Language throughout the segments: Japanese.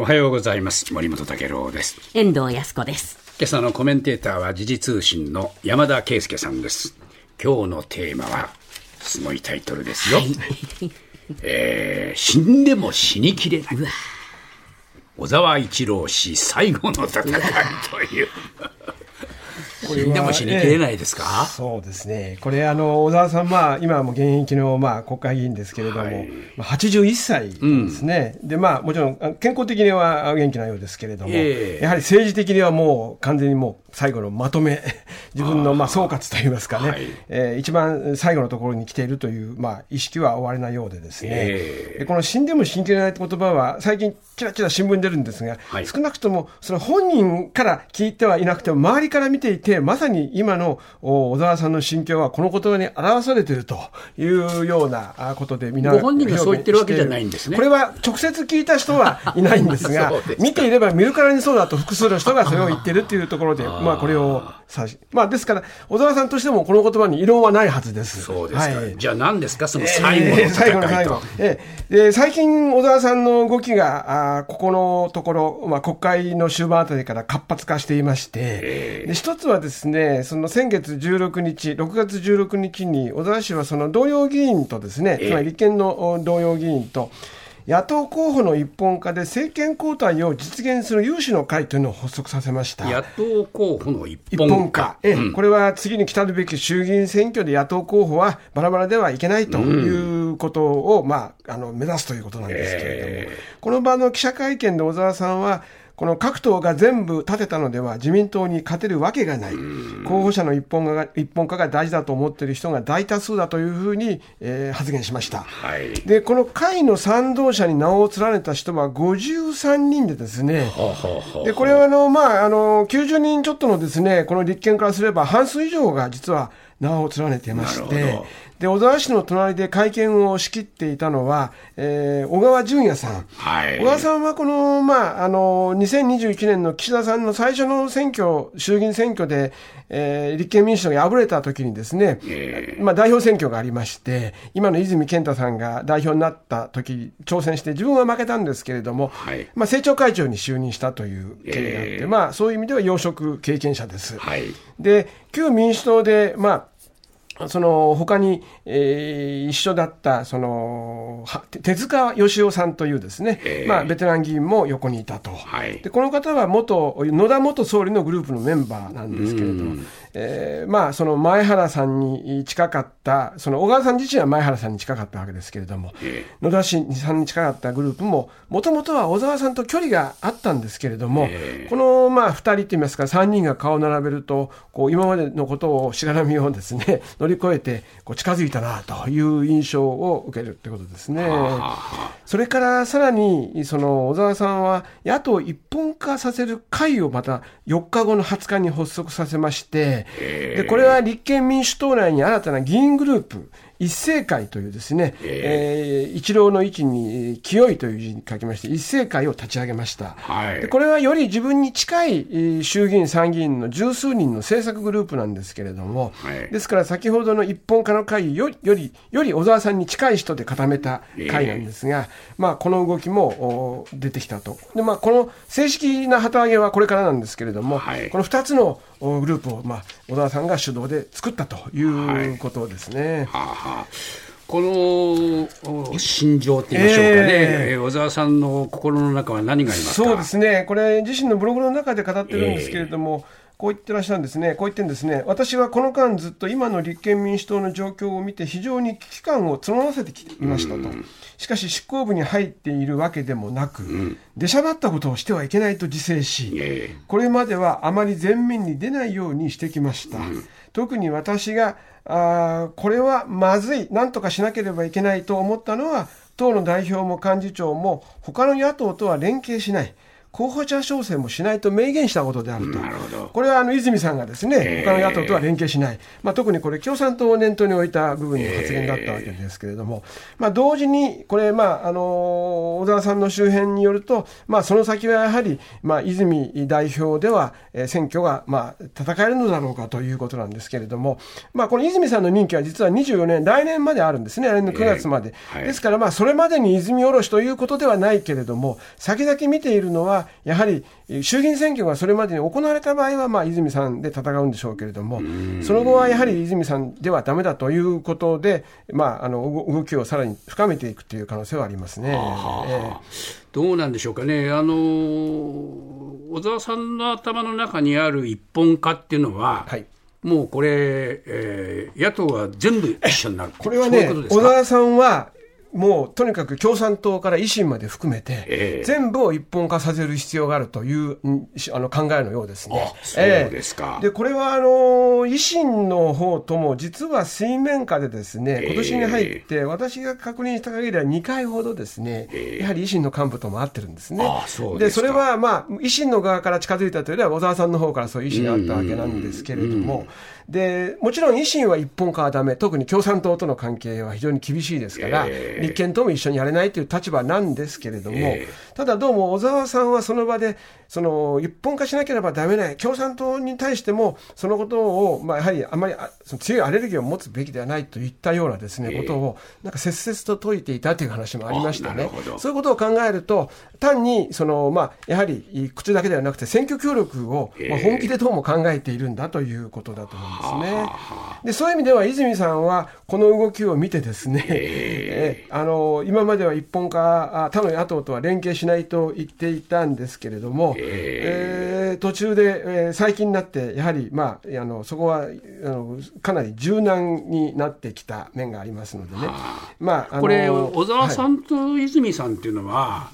おはようございます。森本武郎です。遠藤康子です。今朝のコメンテーターは時事通信の山田圭介さんです。今日のテーマはすごいタイトルですよ、はい、えー、死んでも死にきれない。小沢一郎氏最後の戦いという死んでも死にきれないですか、えそうですね、これ、あの小沢さん、まあ、今も現役の、まあ、国会議員ですけれども、はい、まあ、81歳ですね、うん、でまあ、もちろん健康的には元気なようですけれども、えー、やはり政治的にはもう完全にもう最後のまとめ、自分のまあ総括といいますかね、はい、えー、一番最後のところに来ているという、まあ、意識は終わりなようでですね、えー、この死んでも死にきれないって言葉は、最近、ちらちら新聞に出るんですが、はい、少なくともその本人から聞いてはいなくても、周りから見ていて、まさに今の小沢さんの心境は、この言葉に表されているというようなことで、皆ご本人がそう言ってるわけじゃないんですね。これは直接聞いた人はいないんですが、見ていれば見るからにそうだと複数の人がそれを言ってるっていうところで、まあこれを指し、まあですから、小沢さんとしてもこの言葉に異論はないはずです。そうですか。はい、じゃあ何ですか、その最後の最後の最後。えー、で最近、小沢さんの動きが、あここのところ、まあ国会の終盤あたりから活発化していまして、えー、で一つはですね、その先月16日、6月16日に小沢氏はその同様議員とですね、つまり立憲の同様議員と、野党候補の一本化で政権交代を実現する有志の会というのを発足させました。野党候補の一本化。え、うん、これは次に来たるべき衆議院選挙で野党候補はバラバラではいけないということを、うん、まあ、あの目指すということなんですけれども、えー、この場の記者会見で小沢さんは、この各党が全部立てたのでは自民党に勝てるわけがない、候補者の一本化が一本化が大事だと思っている人が大多数だというふうに、えー、発言しました、はい、でこの会の賛同者に名を連ねた人は53人でですね、でこれはあの、まあ、あの90人ちょっとのですねこの立憲からすれば半数以上が実は名を連ねていまして、で、小沢氏の隣で会見を仕切っていたのは、えー、小川淳也さん。はい。小川さんはこの、まあ、あの、2021年の岸田さんの最初の選挙、衆議院選挙で、えー、立憲民主党が敗れた時にですね、えー、まあ、代表選挙がありまして、今の泉健太さんが代表になった時、挑戦して、自分は負けたんですけれども、はい、まあ、政調会長に就任したという経緯があって、えー、まあ、そういう意味では要職経験者です。はい。で、旧民主党で、まあ、その他に、えー、一緒だったその手塚義雄さんというですね、えー、まあ、ベテラン議員も横にいたと、はい、でこの方は元野田元総理のグループのメンバーなんですけれども、えー、まあ、その前原さんに近かった、その小川さん自身は前原さんに近かったわけですけれども、えー、野田さんに近かったグループも、もともとは小沢さんと距離があったんですけれども、えー、このまあ2人といいますか、3人が顔を並べると、こう今までのことをしがらみをですね、乗り越えてこう近づいたなという印象を受けるということですね。それからさらに、その小沢さんは野党一本化させる会をまた4日後の20日に発足させまして、でこれは立憲民主党内に新たな議員グループ、一斉会というですね、えー、一郎の位置に清いという字に書きまして、一斉会を立ち上げました。はい、でこれはより自分に近い衆議院、参議院の十数人の政策グループなんですけれども、はい、ですから先ほどの一本化の会よより、より小沢さんに近い人で固めた会なんですが、まあ、この動きも出てきたと。で、まあ、この正式な旗揚げはこれからなんですけれども、はい、この2つのグループを、まあ、小沢さんが主導で作ったということですね。はあはあこの心情って言いましょうかね、えー、小沢さんの心の中は何がありますそうですね、これ、自身のブログの中で語ってるんですけれども、えーこう言ってらっしゃるんですね、こう言ってんですね、私はこの間ずっと今の立憲民主党の状況を見て、非常に危機感を募らせてきていましたと、しかし執行部に入っているわけでもなく、出しゃばったことをしてはいけないと自制し、これまではあまり前面に出ないようにしてきました。特に私があこれはまずい、なんとかしなければいけないと思ったのは、党の代表も幹事長も他の野党とは連携しない。候補者調整もしないと明言したことであると、なるほど。これはあの泉さんがですね、えー他の野党とは連携しない、まあ、特にこれ、共産党を念頭に置いた部分の発言だったわけですけれども、まあ、同時に、これ、まああの小沢さんの周辺によると、まあ、その先はやはり、まあ、泉代表では、えー選挙が、まあ、戦えるのだろうかということなんですけれども、まあ、この泉さんの任期は実は24年、来年まであるんですね、来年の9月まで。えーはい。ですから、まあ、それまでに泉おろしということではないけれども、先々見ているのは、やはりえー衆議院選挙がそれまでに行われた場合は、まあ、泉さんで戦うんでしょうけれども、その後はやはり泉さんではだめだということで、まあ、あの動動きをさらに深めていくという可能性はありますね。ええ。どうなんでしょうかね、あの小沢さんの頭の中にある一本化っていうのは、はい。もうこれ、えー野党は全部一緒になる、これはね小沢さんは、もうとにかく共産党から維新まで含めて、ええ。全部を一本化させる必要があるというあの考えのようですね。あそうですか。でこれはあの維新の方とも、実は水面下でですね、今年に入って、私が確認した限りは2回ほどですね、やはり維新の幹部とも会ってるんですね。あそうでそれはまあ、維新の側から近づいたというよりは、小沢さんの方からそういう意思があったわけなんですけれども、でもちろん維新は一本化はだめ、特に共産党との関係は非常に厳しいですから、ええ立憲とも一緒にやれないという立場なんですけれども、えただどうも小沢さんはその場で、その一本化しなければだめない、共産党に対しても、そのことを、まあ、やはりあまりあその強いアレルギーを持つべきではないといったようなですね、ええ。ことを、なんか切々と説いていたという話もありましてね。そういうことを考えると、単にその、まあ、やはり口だけではなくて、選挙協力を、まあ、ええ本気でどうも考えているんだということだと思うんですね。でそういう意味では泉さんはこの動きを見てですね、え あの今までは一本化あ他の野党とは連携しないと言っていたんですけれども、えー途中で、えー最近になってやはり、まあ、あのそこはあのかなり柔軟になってきた面がありますのでね。まあ、あのこれ、小沢はいさんと泉さんっていうのは、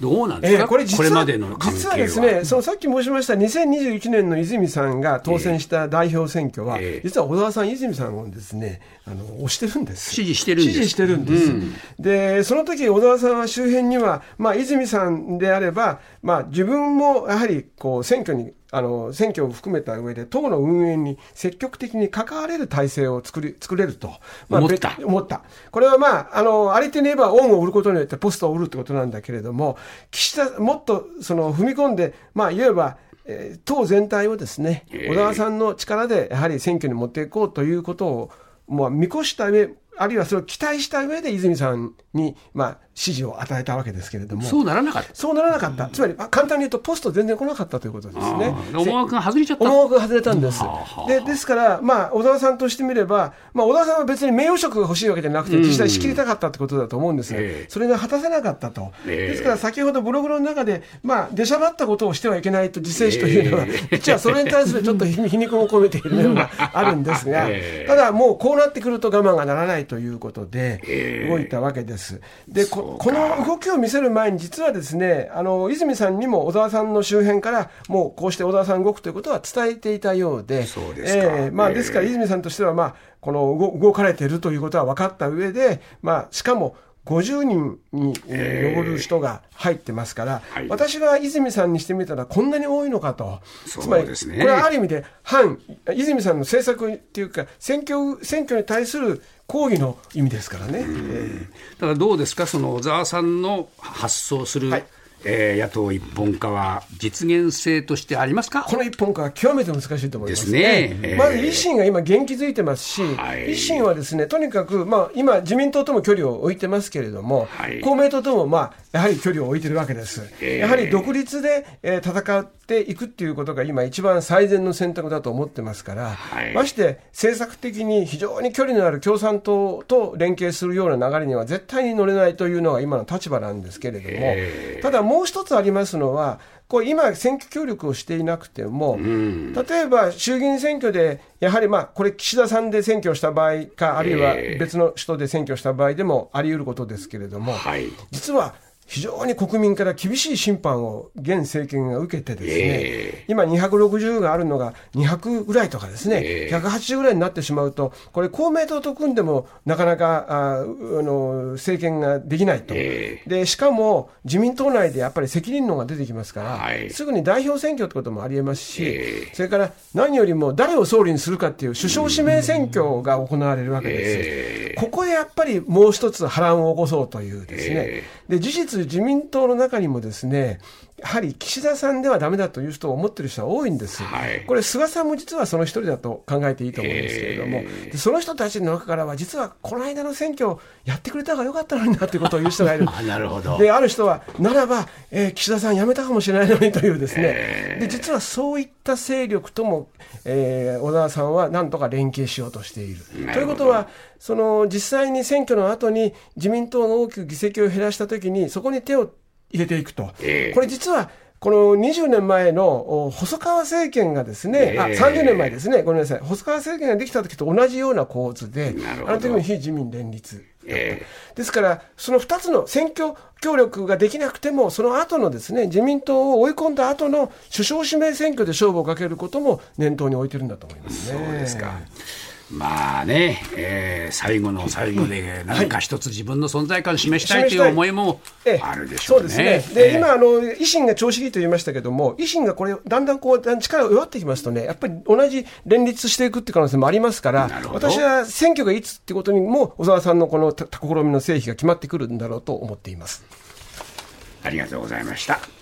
どうなんですか、えーこれ実はまでの。実はですね、そのさっき申しました2021年の泉さんが当選した代表選挙は、ええ実は小沢さん、泉さんをですね、あの押してるんです。支持してるんです支持してるんです。で、その時小沢さんは周辺には、まあ、泉さんであれば、まあ、自分もやはりこう選挙にあの選挙を含めた上で党の運営に積極的に関われる体制を作り作れると、思った。べ思った。これはまあ、あの、ありていに言えば恩を売ることによってポストを売るってことなんだけれども、岸田、もっとその踏み込んで、まあ、いわば、えー党全体をですね、小沢さんの力でやはり選挙に持っていこうということを、もう見越した上、あるいはそれを期待した上で泉さんに、まあ、指示を与えたわけですけれども。そうならなかった。そうならなかった。つまり、まあ簡単に言うと、ポスト全然来なかったということですね。思惑が外れちゃった。思惑が外れたんです。でですから、まあ、小沢さんとしてみれば、まあ、小沢さんは別に名誉職が欲しいわけじゃなくて、実際仕切りたかったってことだと思うんですが、ええ。それが果たせなかったと。ええ。ですから、先ほどブログの中で、まあ、出しゃばったことをしてはいけないと自制しというのは、実はそれに対するちょっと 皮肉も込めている面があるんですがええ、ただ、もうこうなってくると我慢がならないということでええ、動いたわけです。で、ここの動きを見せる前に、実はですね、あの、泉さんにも小沢さんの周辺から、もうこうして小沢さん動くということは伝えていたようで、そうですか。ええまあ、ええ。ですから泉さんとしては、まあ、この動動かれているということは分かった上で、まあ、しかも、50人にえー上る人が入ってますから、はい。私は泉さんにしてみたらこんなに多いのかと。そうつまり、ですねこれはある意味で反、泉さんの政策っていうか、選挙、選挙に対する抗議の意味ですからね。えだからどうですか、その小沢さんの発想する、はいえー野党一本化は、実現性としてありますか？この一本化は極めて難しいと思いますですね。ええまず維新が今、元気づいてますし、はい。維新はですねとにかく、まあ、今、自民党とも距離を置いてますけれども、はい。公明党とも、まあ、やはり距離を置いてるわけです。ええやはり独立で、えー戦っていくっていうことが今、一番最善の選択だと思ってますから、はい。まして政策的に非常に距離のある共産党と連携するような流れには絶対に乗れないというのが今の立場なんですけれども、ええ。ただもう一つありますのは、こう今、選挙協力をしていなくても、例えば衆議院選挙で、やはりまあこれ、岸田さんで選挙をした場合か、あるいは別の人で選挙した場合でもあり得ることですけれども、はい。実は非常に国民から厳しい審判を現政権が受けてですね、今260があるのが200ぐらいとかですね、180ぐらいになってしまうと、これ公明党と組んでもなかなかああの政権ができないと、で、しかも自民党内でやっぱり責任論が出てきますから、はい、すぐに代表選挙ってこともありえますし、それから何よりも誰を総理にするかっていう首相指名選挙が行われるわけです。ここでやっぱりもう一つ波乱を起こそうというですね、で事実自民党の中にもですね、やはり岸田さんではだめだという人を思ってる人は多いんです、はい、これ、菅さんも実はその一人だと考えていいと思うんですけれども、えー、その人たちの中からは、実はこの間の選挙、やってくれた方がよかったのになということを言う人がいる、なるほど。である人は、ならば、えー、岸田さん辞めたかもしれないのにというですね、えー、で実はそういった勢力とも、えー、小沢さんはなんとか連携しようとしている。ということは、その実際に選挙の後に自民党が大きく議席を減らしたときに、そこに手を入れていくと。えー、これ実はこの20年前の細川政権がですね、えー、あ30年前ですね、ごめんなさい、細川政権ができた時と同じような構図で、あの時も非自民連立。えー、ですから、その2つの選挙協力ができなくても、その後のですね、自民党を追い込んだ後の首相指名選挙で勝負をかけることも念頭に置いてるんだと思いますね。そうですか。まあね、えー、最後の最後で、何か一つ自分の存在感を示したいという思いもあるでしょうね。そうですね。で、今、あの、維新が調子いいと言いましたけども、維新がこれ、だんだんこう、力が弱ってきますとね、やっぱり同じ連立していくっていう可能性もありますから、私は選挙がいつってことにも、小沢さんのこの試みの成否が決まってくるんだろうと思っています。ありがとうございました。